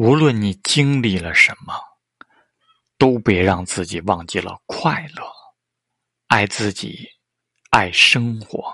无论你经历了什么都别让自己忘记了快乐爱自己爱生活。